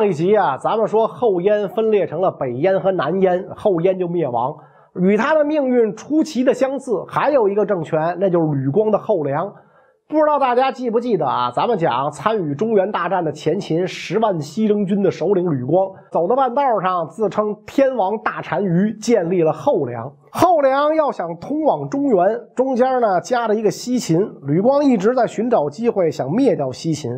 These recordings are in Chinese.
上一集啊，咱们说后燕分裂成了北燕和南燕，后燕就灭亡。与他的命运出奇的相似，还有一个政权，那就是吕光的后梁。不知道大家记不记得啊？咱们讲参与中原大战的前秦十万西征军的首领吕光，走到半道上，自称天王大单于，建立了后梁。后梁要想通往中原，中间呢夹了一个西秦。吕光一直在寻找机会，想灭掉西秦。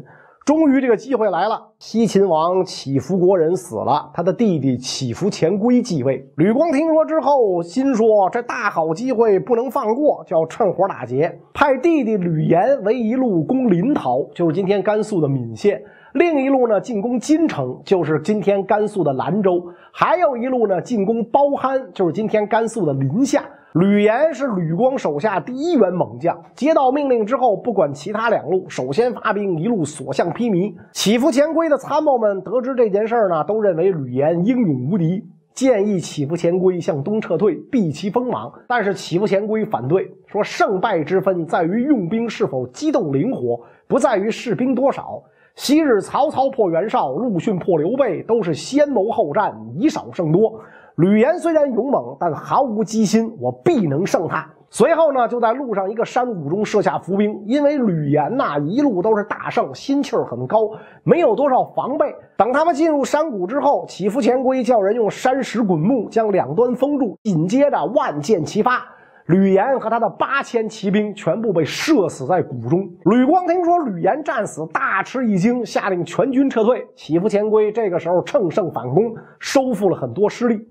终于，这个机会来了。西秦王乞伏国人死了，他的弟弟乞伏前归继位。吕光听说之后，心说这大好机会不能放过，就要趁火打劫，派弟弟吕岩为一路攻临洮，就是今天甘肃的岷县；另一路呢进攻金城，就是今天甘肃的兰州；还有一路呢进攻包憨，就是今天甘肃的临夏。吕岩是吕光手下第一员猛将，接到命令之后，不管其他两路，首先发兵，一路所向披靡。祈福前归的参谋们得知这件事儿呢，都认为吕岩英勇无敌，建议祈福前归向东撤退，避其锋芒。但是祈福前归反对，说胜败之分在于用兵是否机动灵活，不在于士兵多少。昔日曹操破袁绍，陆逊破刘备，都是先谋后战，以少胜多。吕岩虽然勇猛，但毫无机心，我必能胜他。随后呢，就在路上一个山谷中设下伏兵。因为吕岩呐一路都是大胜，心气儿很高，没有多少防备。等他们进入山谷之后，祈福前归叫人用山石滚木将两端封住，紧接着万箭齐发，吕岩和他的八千骑兵全部被射死在谷中。吕光听说吕岩战死，大吃一惊，下令全军撤退。祈福前归这个时候乘胜反攻，收复了很多失利。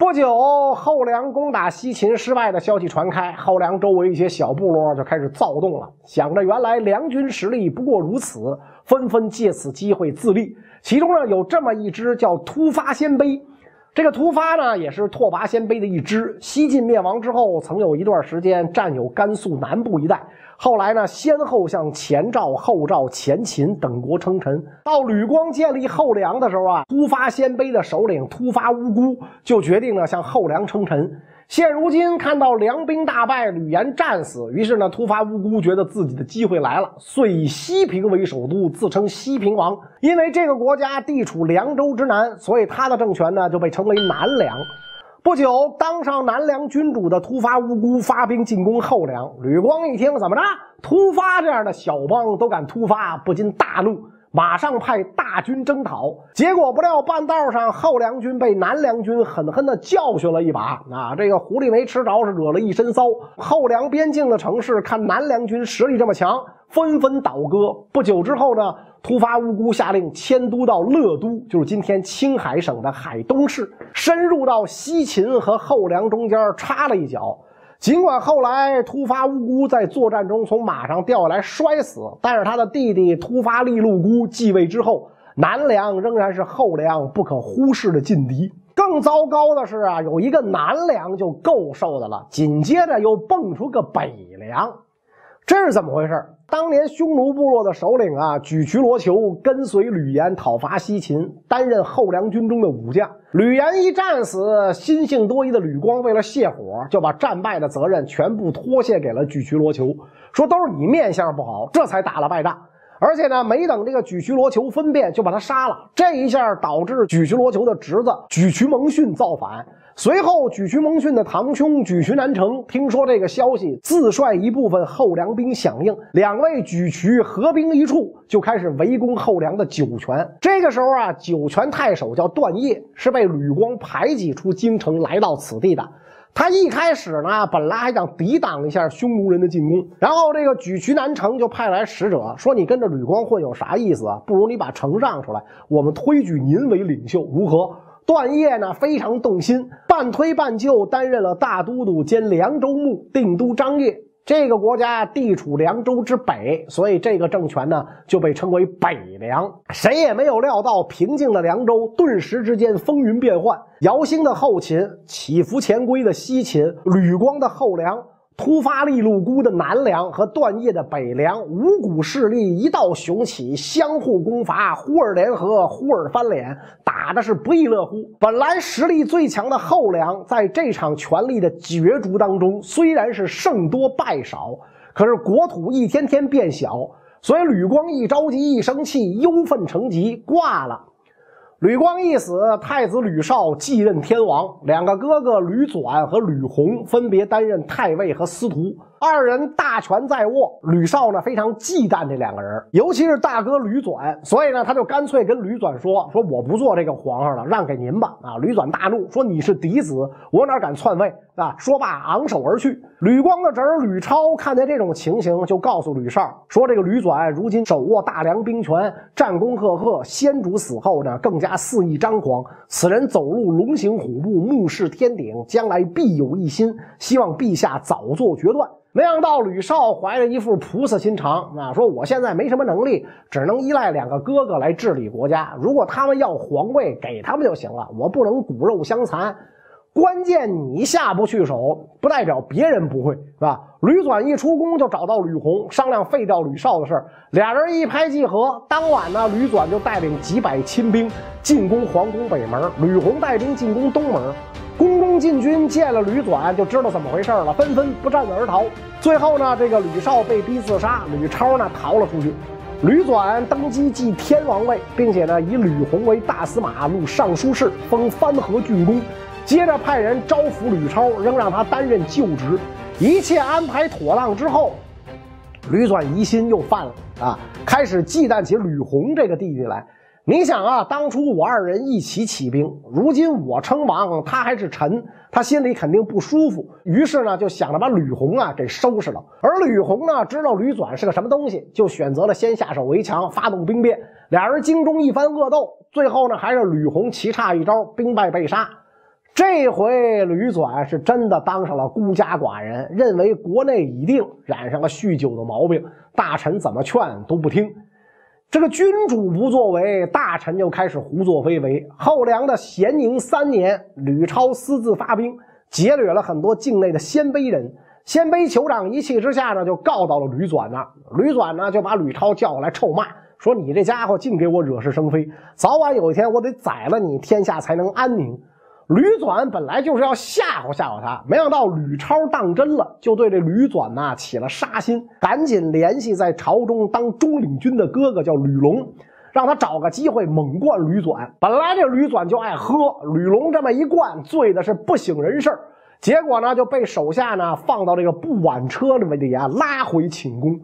不久，后梁攻打西秦失败的消息传开，后梁周围一些小部落就开始躁动了，想着原来梁军实力不过如此，纷纷借此机会自立。其中呢，有这么一支叫突发鲜卑，这个突发呢，也是拓跋鲜卑的一支。西晋灭亡之后，曾有一段时间占有甘肃南部一带。后来呢，先后向前赵、后赵、前秦等国称臣。到吕光建立后梁的时候啊，突发鲜卑的首领突发乌孤就决定呢向后梁称臣。现如今看到梁兵大败，吕岩战死，于是呢，突发乌孤觉得自己的机会来了，遂以西平为首都，自称西平王。因为这个国家地处凉州之南，所以他的政权呢就被称为南梁。不久，当上南梁君主的突发无辜发兵进攻后梁。吕光一听，怎么着？突发这样的小邦都敢突发，不禁大怒，马上派大军征讨。结果不料，半道上后梁军被南梁军狠狠地教训了一把。啊，这个狐狸没吃着，是惹了一身骚。后梁边境的城市看南梁军实力这么强，纷纷倒戈。不久之后呢？突发乌孤下令迁都到乐都，就是今天青海省的海东市，深入到西秦和后梁中间插了一脚。尽管后来突发乌孤在作战中从马上掉下来摔死，但是他的弟弟突发利禄孤继位之后，南梁仍然是后梁不可忽视的劲敌。更糟糕的是啊，有一个南梁就够受的了，紧接着又蹦出个北梁，这是怎么回事？当年匈奴部落的首领啊，沮渠罗求跟随吕岩讨伐西秦，担任后梁军中的武将。吕岩一战死，心性多疑的吕光为了泄火，就把战败的责任全部脱卸给了沮渠罗求，说都是你面相不好，这才打了败仗。而且呢，没等这个沮渠罗求分辨，就把他杀了。这一下导致沮渠罗求的侄子沮渠蒙逊造反。随后，沮渠蒙逊的堂兄沮渠南城听说这个消息，自率一部分后梁兵响应，两位沮渠合兵一处，就开始围攻后梁的酒泉。这个时候啊，酒泉太守叫段业，是被吕光排挤出京城来到此地的。他一开始呢，本来还想抵挡一下匈奴人的进攻，然后这个举渠南城就派来使者说：“你跟着吕光混有啥意思啊？不如你把城让出来，我们推举您为领袖，如何？”段业呢非常动心，半推半就担任了大都督兼凉州牧，定都张掖。这个国家地处凉州之北，所以这个政权呢就被称为北凉。谁也没有料到，平静的凉州顿时之间风云变幻。姚兴的后秦，起伏前归的西秦，吕光的后梁。突发利禄孤的南梁和段业的北梁五股势力一道雄起，相互攻伐，忽而联合，忽而翻脸，打的是不亦乐乎。本来实力最强的后梁，在这场权力的角逐当中，虽然是胜多败少，可是国土一天天变小，所以吕光一着急一生气，忧愤成疾，挂了。吕光一死，太子吕绍继任天王，两个哥哥吕纂和吕弘分别担任太尉和司徒。二人大权在握，吕绍呢非常忌惮这两个人，尤其是大哥吕纂，所以呢他就干脆跟吕纂说：“说我不做这个皇上了，让给您吧。”啊，吕纂大怒，说：“你是嫡子，我哪敢篡位啊！”说罢昂首而去。吕光的侄儿吕超看见这种情形，就告诉吕绍说：“这个吕纂如今手握大梁兵权，战功赫赫，先主死后呢更加肆意张狂。此人走路龙行虎步，目视天顶，将来必有一心，希望陛下早做决断。”没想到吕绍怀着一副菩萨心肠啊，说我现在没什么能力，只能依赖两个哥哥来治理国家。如果他们要皇位，给他们就行了，我不能骨肉相残。关键你下不去手，不代表别人不会，是吧？吕纂一出宫就找到吕弘商量废掉吕绍的事俩人一拍即合。当晚呢，吕纂就带领几百亲兵进攻皇宫北门，吕弘带兵进攻东门。东晋军见了吕纂，就知道怎么回事了，纷纷不战而逃。最后呢，这个吕绍被逼自杀，吕超呢逃了出去。吕纂登基继天王位，并且呢以吕弘为大司马、录尚书事，封番河郡公。接着派人招抚吕超，仍让他担任旧职。一切安排妥当之后，吕纂疑心又犯了啊，开始忌惮起吕弘这个弟弟来。你想啊，当初我二人一起起兵，如今我称王，他还是臣，他心里肯定不舒服。于是呢，就想着把吕红啊给收拾了。而吕红呢，知道吕纂是个什么东西，就选择了先下手为强，发动兵变。俩人京中一番恶斗，最后呢，还是吕红棋差一招，兵败被杀。这回吕纂是真的当上了孤家寡人，认为国内已定，染上了酗酒的毛病，大臣怎么劝都不听。这个君主不作为，大臣就开始胡作非为。后梁的咸宁三年，吕超私自发兵，劫掠了很多境内的鲜卑人。鲜卑酋长一气之下呢，就告到了吕纂那儿。吕纂呢，就把吕超叫过来臭骂，说：“你这家伙净给我惹是生非，早晚有一天我得宰了你，天下才能安宁。”吕纂本来就是要吓唬吓唬他，没想到吕超当真了，就对这吕纂呐起了杀心，赶紧联系在朝中当中领军的哥哥叫吕龙，让他找个机会猛灌吕纂。本来这吕纂就爱喝，吕龙这么一灌，醉的是不省人事结果呢就被手下呢放到这个不挽车里面啊拉回寝宫。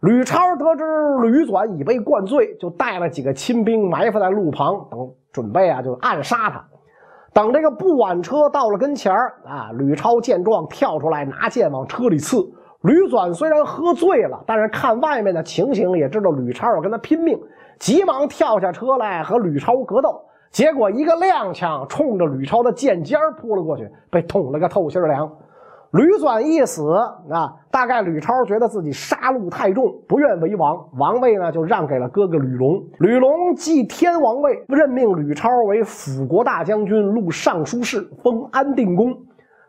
吕超得知吕纂已被灌醉，就带了几个亲兵埋伏在路旁，等准备啊就暗杀他。等这个不挽车到了跟前儿啊，吕超见状跳出来拿剑往车里刺。吕纂虽然喝醉了，但是看外面的情形也知道吕超要跟他拼命，急忙跳下车来和吕超格斗。结果一个踉跄，冲着吕超的剑尖扑了过去，被捅了个透心凉。吕纂一死啊，大概吕超觉得自己杀戮太重，不愿为王，王位呢就让给了哥哥吕龙。吕龙继天王位，任命吕超为辅国大将军、录尚书事，封安定公。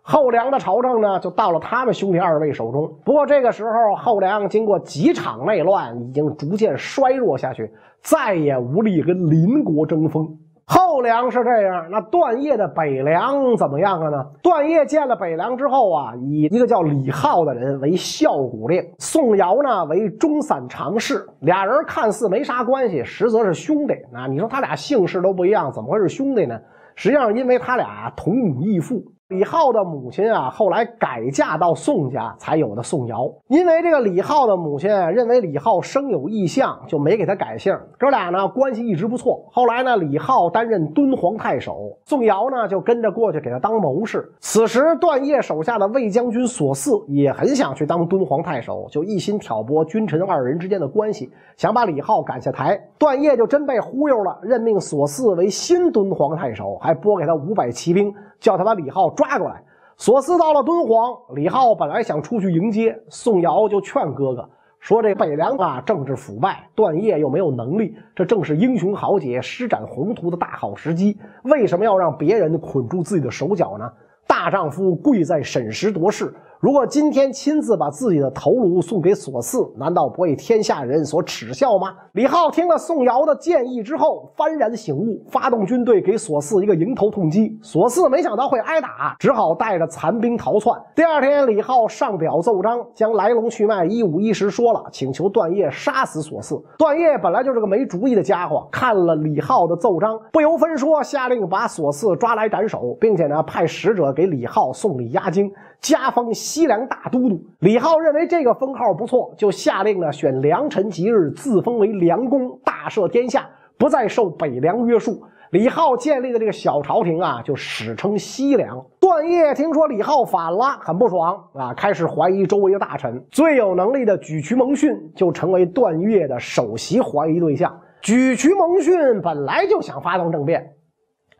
后梁的朝政呢，就到了他们兄弟二位手中。不过这个时候，后梁经过几场内乱，已经逐渐衰弱下去，再也无力跟邻国争锋。后梁是这样，那段业的北梁怎么样了呢？段业建了北梁之后啊，以一个叫李浩的人为校鼓令，宋尧呢为中散常侍，俩人看似没啥关系，实则是兄弟啊。你说他俩姓氏都不一样，怎么会是兄弟呢？实际上，因为他俩同母异父。李浩的母亲啊，后来改嫁到宋家，才有的宋尧。因为这个李浩的母亲认为李浩生有异象，就没给他改姓。哥俩呢关系一直不错。后来呢，李浩担任敦煌太守，宋尧呢就跟着过去给他当谋士。此时段业手下的魏将军索嗣也很想去当敦煌太守，就一心挑拨君臣二人之间的关系，想把李浩赶下台。段业就真被忽悠了，任命索嗣为新敦煌太守，还拨给他五百骑兵。叫他把李浩抓过来。索斯到了敦煌，李浩本来想出去迎接，宋尧就劝哥哥说：“这北凉啊，政治腐败，段业又没有能力，这正是英雄豪杰施展宏图的大好时机。为什么要让别人捆住自己的手脚呢？大丈夫贵在审时度势，如果今天亲自把自己的头颅送给索赐，难道不为天下人所耻笑吗？李浩听了宋尧的建议之后，幡然醒悟，发动军队给索赐一个迎头痛击。索赐没想到会挨打，只好带着残兵逃窜。第二天，李浩上表奏章，将来龙去脉一五一十说了，请求段业杀死索赐。段业本来就是个没主意的家伙，看了李浩的奏章，不由分说，下令把索赐抓来斩首，并且呢，派使者给李浩送礼压惊。加封西凉大都督。李浩认为这个封号不错，就下令呢选良辰吉日，自封为凉公，大赦天下，不再受北凉约束。李浩建立的这个小朝廷啊，就史称西凉。段业听说李浩反了，很不爽啊，开始怀疑周围的大臣。最有能力的沮渠蒙逊就成为段业的首席怀疑对象。沮渠蒙逊本来就想发动政变。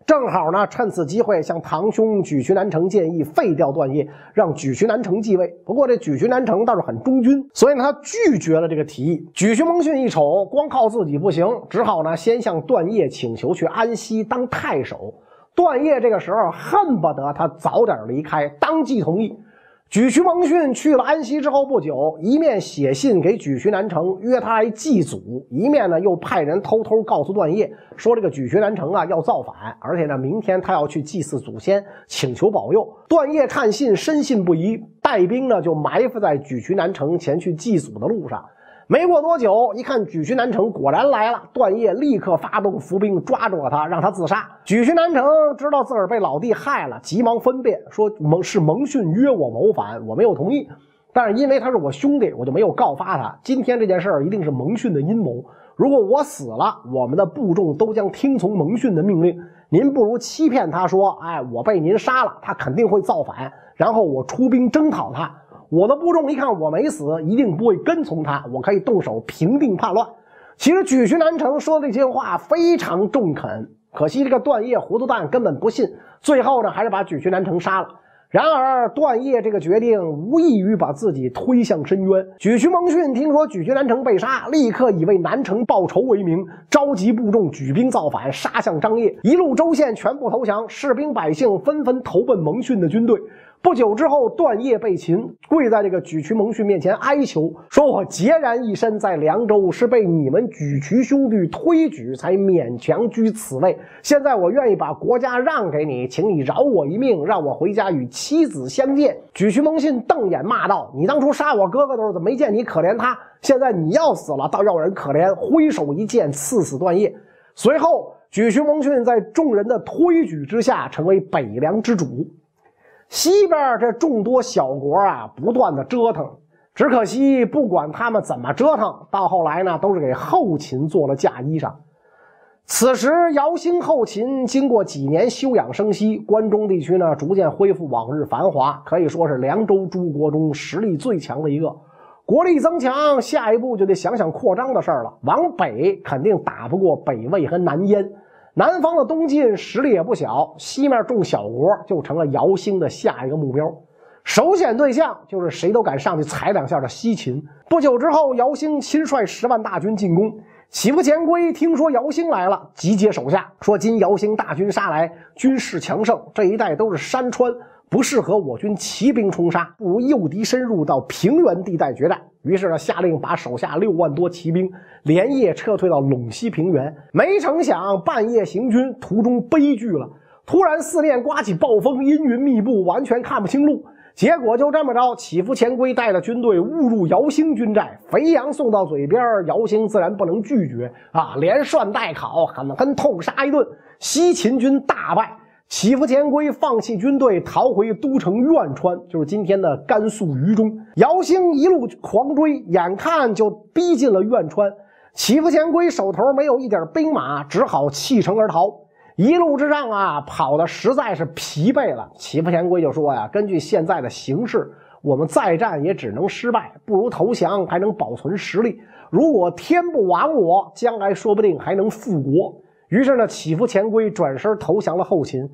正好呢，趁此机会向堂兄沮渠南城建议废掉段业，让沮渠南城继位。不过这沮渠南城倒是很忠君，所以呢他拒绝了这个提议。沮渠蒙逊一瞅，光靠自己不行，只好呢先向段业请求去安西当太守。段业这个时候恨不得他早点离开，当即同意。沮渠蒙逊去了安西之后不久，一面写信给沮渠南城约他来祭祖，一面呢又派人偷偷告诉段业说这个沮渠南城啊要造反，而且呢明天他要去祭祀祖先，请求保佑。段业看信深信不疑，带兵呢就埋伏在沮渠南城前去祭祖的路上。没过多久，一看沮渠南城果然来了，段业立刻发动伏兵抓住了他，让他自杀。沮渠南城知道自个儿被老弟害了，急忙分辨说：“蒙是蒙逊约我谋反，我没有同意。但是因为他是我兄弟，我就没有告发他。今天这件事儿一定是蒙逊的阴谋。如果我死了，我们的部众都将听从蒙逊的命令。您不如欺骗他说：‘哎，我被您杀了，他肯定会造反，然后我出兵征讨他。’”我的部众一看我没死，一定不会跟从他。我可以动手平定叛乱。其实沮渠南城说的这些话非常中肯，可惜这个段业糊涂蛋根本不信。最后呢，还是把沮渠南城杀了。然而段业这个决定无异于把自己推向深渊。沮渠蒙逊听说沮渠南城被杀，立刻以为南城报仇为名，召集部众举兵造反，杀向张掖，一路州县全部投降，士兵百姓纷纷投奔蒙逊的军队。不久之后，段业被擒，跪在这个沮渠蒙逊面前哀求，说：“我孑然一身在凉州，是被你们沮渠兄弟推举才勉强居此位。现在我愿意把国家让给你，请你饶我一命，让我回家与妻子相见。”沮渠蒙逊瞪眼骂道：“你当初杀我哥哥的时候，怎么没见你可怜他？现在你要死了，倒要人可怜！”挥手一剑，刺死段业。随后，沮渠蒙逊在众人的推举之下，成为北凉之主。西边这众多小国啊，不断的折腾，只可惜不管他们怎么折腾，到后来呢，都是给后秦做了嫁衣裳。此时姚兴后秦经过几年休养生息，关中地区呢逐渐恢复往日繁华，可以说是凉州诸国中实力最强的一个。国力增强，下一步就得想想扩张的事儿了。往北肯定打不过北魏和南燕。南方的东晋实力也不小，西面众小国就成了姚兴的下一个目标。首选对象就是谁都敢上去踩两下的西秦。不久之后，姚兴亲率十万大军进攻。祈福前规听说姚兴来了，集结手下说：“今姚兴大军杀来，军势强盛，这一带都是山川。”不适合我军骑兵冲杀，不如诱敌深入到平原地带决战。于是呢，下令把手下六万多骑兵连夜撤退到陇西平原。没成想，半夜行军途中悲剧了。突然四面刮起暴风，阴云密布，完全看不清路。结果就这么着，起伏前规带着军队误入姚兴军寨，肥羊送到嘴边，姚兴自然不能拒绝啊，连涮带烤，狠狠痛杀一顿。西秦军大败。祈福前归放弃军队，逃回都城苑川，就是今天的甘肃榆中。姚兴一路狂追，眼看就逼近了苑川。祈福前归手头没有一点兵马，只好弃城而逃。一路之上啊，跑的实在是疲惫了。祈福前归就说呀：“根据现在的形势，我们再战也只能失败，不如投降，还能保存实力。如果天不亡我，将来说不定还能复国。”于是呢，祈福前归转身投降了后秦，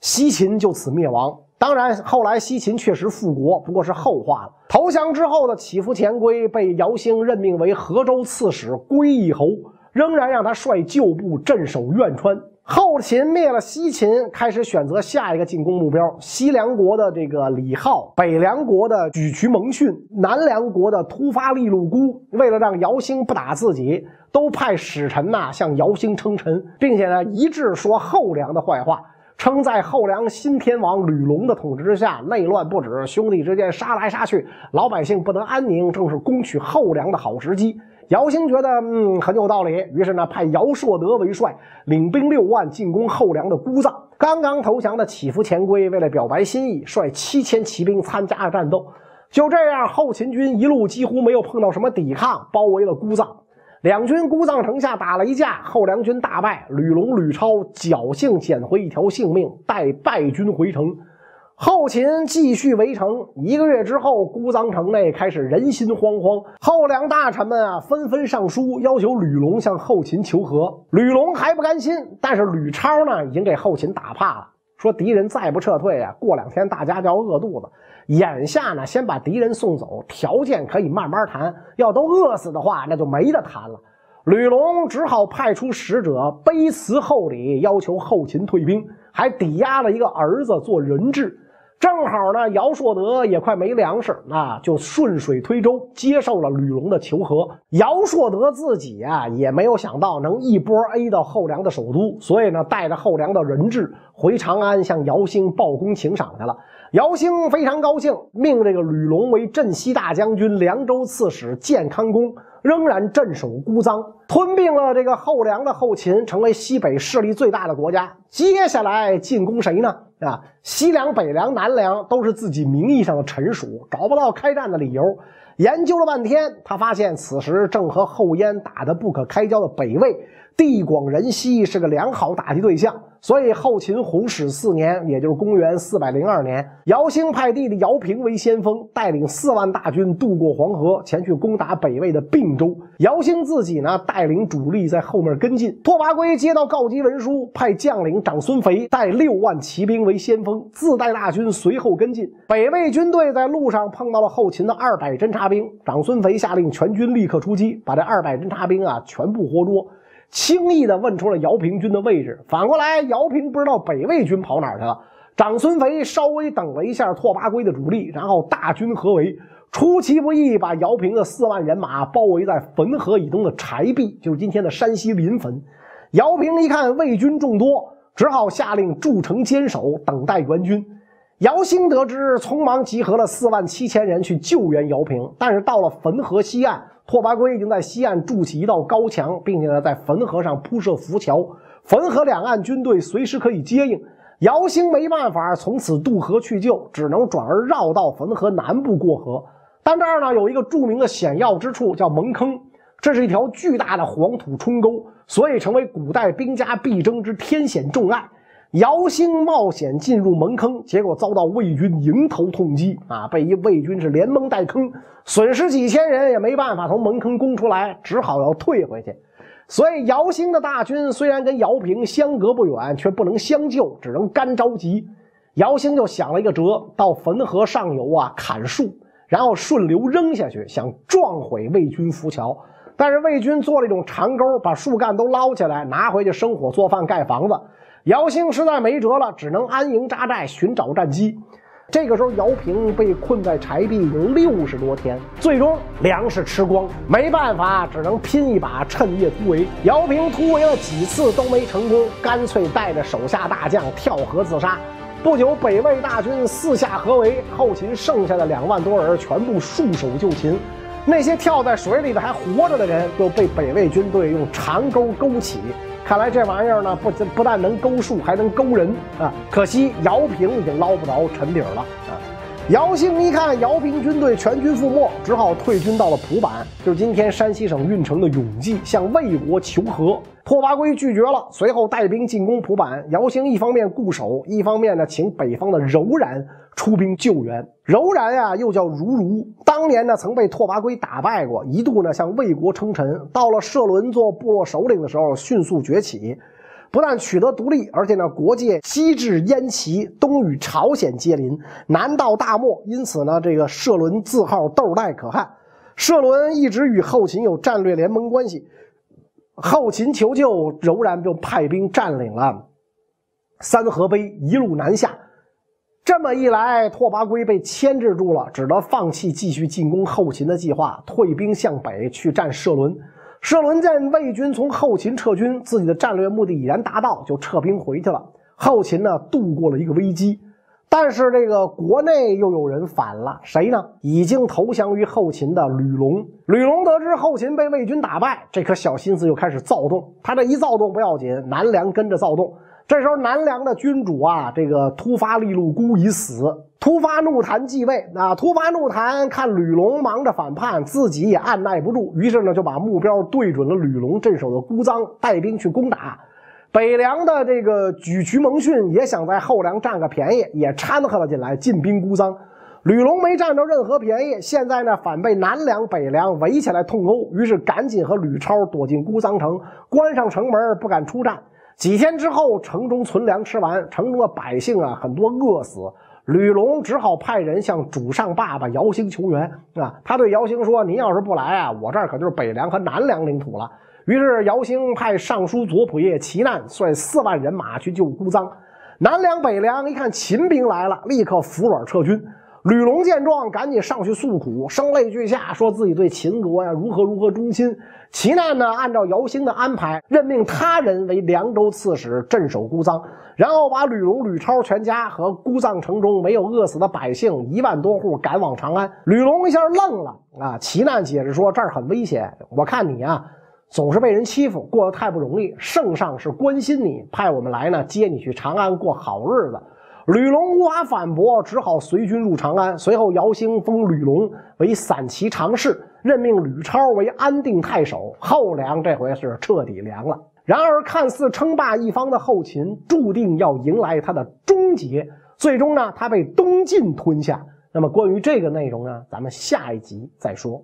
西秦就此灭亡。当然，后来西秦确实复国，不过是后话了。投降之后的祈福前归被姚兴任命为河州刺史、归义侯，仍然让他率旧部镇守苑川。后秦灭了西秦，开始选择下一个进攻目标：西凉国的这个李浩，北凉国的沮渠蒙逊，南凉国的突发利禄孤。为了让姚兴不打自己，都派使臣呐向姚兴称臣，并且呢一致说后梁的坏话。称在后梁新天王吕龙的统治之下，内乱不止，兄弟之间杀来杀去，老百姓不得安宁，正是攻取后梁的好时机。姚兴觉得嗯很有道理，于是呢派姚硕德为帅，领兵六万进攻后梁的姑臧。刚刚投降的祈福前规为了表白心意，率七千骑兵参加了战斗。就这样，后秦军一路几乎没有碰到什么抵抗，包围了姑臧。两军姑藏城下打了一架，后梁军大败，吕龙、吕超侥幸捡回一条性命，带败军回城。后秦继续围城。一个月之后，孤臧城内开始人心惶惶。后梁大臣们啊，纷纷上书要求吕龙向后秦求和。吕龙还不甘心，但是吕超呢，已经给后秦打怕了，说敌人再不撤退啊，过两天大家就要饿肚子。眼下呢，先把敌人送走，条件可以慢慢谈。要都饿死的话，那就没得谈了。吕龙只好派出使者卑辞厚礼，要求后秦退兵，还抵押了一个儿子做人质。正好呢，姚硕德也快没粮食，那就顺水推舟接受了吕龙的求和。姚硕德自己啊，也没有想到能一波 A 到后梁的首都，所以呢，带着后梁的人质回长安向姚兴报功请赏去了。姚兴非常高兴，命这个吕龙为镇西大将军、凉州刺史、建康公，仍然镇守孤臧，吞并了这个后梁的后秦，成为西北势力最大的国家。接下来进攻谁呢？啊，西凉、北凉、南凉都是自己名义上的臣属，找不到开战的理由。研究了半天，他发现此时正和后燕打得不可开交的北魏。地广人稀，是个良好打击对象，所以后秦弘始四年，也就是公元四百零二年，姚兴派弟弟姚平为先锋，带领四万大军渡过黄河，前去攻打北魏的并州。姚兴自己呢，带领主力在后面跟进。拓跋圭接到告急文书，派将领长孙肥带六万骑兵为先锋，自带大军随后跟进。北魏军队在路上碰到了后秦的二百侦察兵，长孙肥下令全军立刻出击，把这二百侦察兵啊全部活捉。轻易地问出了姚平军的位置。反过来，姚平不知道北魏军跑哪去了。长孙肥稍微等了一下拓跋圭的主力，然后大军合围，出其不意把姚平的四万人马包围在汾河以东的柴壁，就是今天的山西临汾。姚平一看魏军众多，只好下令筑城坚守，等待援军。姚兴得知，匆忙集合了四万七千人去救援姚平，但是到了汾河西岸。拓跋圭已经在西岸筑起一道高墙，并且呢，在汾河上铺设浮桥，汾河两岸军队随时可以接应。姚兴没办法从此渡河去救，只能转而绕道汾河南部过河。但这儿呢，有一个著名的险要之处，叫蒙坑，这是一条巨大的黄土冲沟，所以成为古代兵家必争之天险重隘。姚兴冒险进入蒙坑，结果遭到魏军迎头痛击啊！被一魏军是连蒙带坑，损失几千人，也没办法从蒙坑攻出来，只好要退回去。所以姚兴的大军虽然跟姚平相隔不远，却不能相救，只能干着急。姚兴就想了一个辙，到汾河上游啊砍树，然后顺流扔下去，想撞毁魏军浮桥。但是魏军做了一种长钩，把树干都捞起来，拿回去生火做饭、盖房子。姚兴实在没辙了，只能安营扎寨寻找战机。这个时候，姚平被困在柴壁已经六十多天，最终粮食吃光，没办法，只能拼一把，趁夜突围。姚平突围了几次都没成功，干脆带着手下大将跳河自杀。不久，北魏大军四下合围，后秦剩下的两万多人全部束手就擒。那些跳在水里的还活着的人，又被北魏军队用长钩勾起。看来这玩意儿呢，不不但能勾树，还能勾人啊！可惜姚平已经捞不着沉底了啊！姚兴一看姚平军队全军覆没，只好退军到了蒲坂，就是今天山西省运城的永济，向魏国求和。拓跋圭拒绝了，随后带兵进攻蒲坂。姚兴一方面固守，一方面呢，请北方的柔然出兵救援。柔然呀，又叫如如，当年呢曾被拓跋圭打败过，一度呢向魏国称臣。到了社伦做部落首领的时候，迅速崛起，不但取得独立，而且呢国界西至燕齐，东与朝鲜接邻，南到大漠，因此呢这个社伦字号豆代可汗。社伦一直与后秦有战略联盟关系。后秦求救，柔然就派兵占领了三河碑，一路南下。这么一来，拓跋圭被牵制住了，只得放弃继续进攻后秦的计划，退兵向北去战射伦。射伦见魏军从后秦撤军，自己的战略目的已然达到，就撤兵回去了。后秦呢，度过了一个危机，但是这个国内又有人反了，谁呢？已经投降于后秦的吕龙。吕龙得知后秦被魏军打败，这颗小心思又开始躁动。他这一躁动不要紧，南梁跟着躁动。这时候，南梁的君主啊，这个突发利禄孤已死，突发怒檀继位。啊，突发怒檀看吕龙忙着反叛，自己也按耐不住，于是呢，就把目标对准了吕龙镇守的姑臧，带兵去攻打。北凉的这个沮渠蒙逊也想在后梁占个便宜，也掺和了进来，进兵姑臧。吕龙没占着任何便宜，现在呢，反被南梁、北凉围起来痛殴，于是赶紧和吕超躲进姑臧城，关上城门，不敢出战。几天之后，城中存粮吃完，城中的百姓啊，很多饿死。吕龙只好派人向主上爸爸姚兴求援啊。他对姚兴说：“您要是不来啊，我这儿可就是北凉和南凉领土了。”于是姚兴派尚书左仆射齐难率四万人马去救姑臧。南凉、北凉一看秦兵来了，立刻服软撤军。吕龙见状，赶紧上去诉苦，声泪俱下，说自己对秦国呀如何如何忠心。齐难呢，按照姚兴的安排，任命他人为凉州刺史，镇守姑臧，然后把吕龙、吕超全家和姑臧城中没有饿死的百姓一万多户赶往长安。吕龙一下愣了啊！齐难解释说：“这儿很危险，我看你啊，总是被人欺负，过得太不容易。圣上是关心你，派我们来呢，接你去长安过好日子。”吕龙无法反驳，只好随军入长安。随后，姚兴封吕龙为散骑常侍，任命吕超为安定太守。后梁这回是彻底凉了。然而，看似称霸一方的后秦，注定要迎来他的终结。最终呢，他被东晋吞下。那么，关于这个内容呢，咱们下一集再说。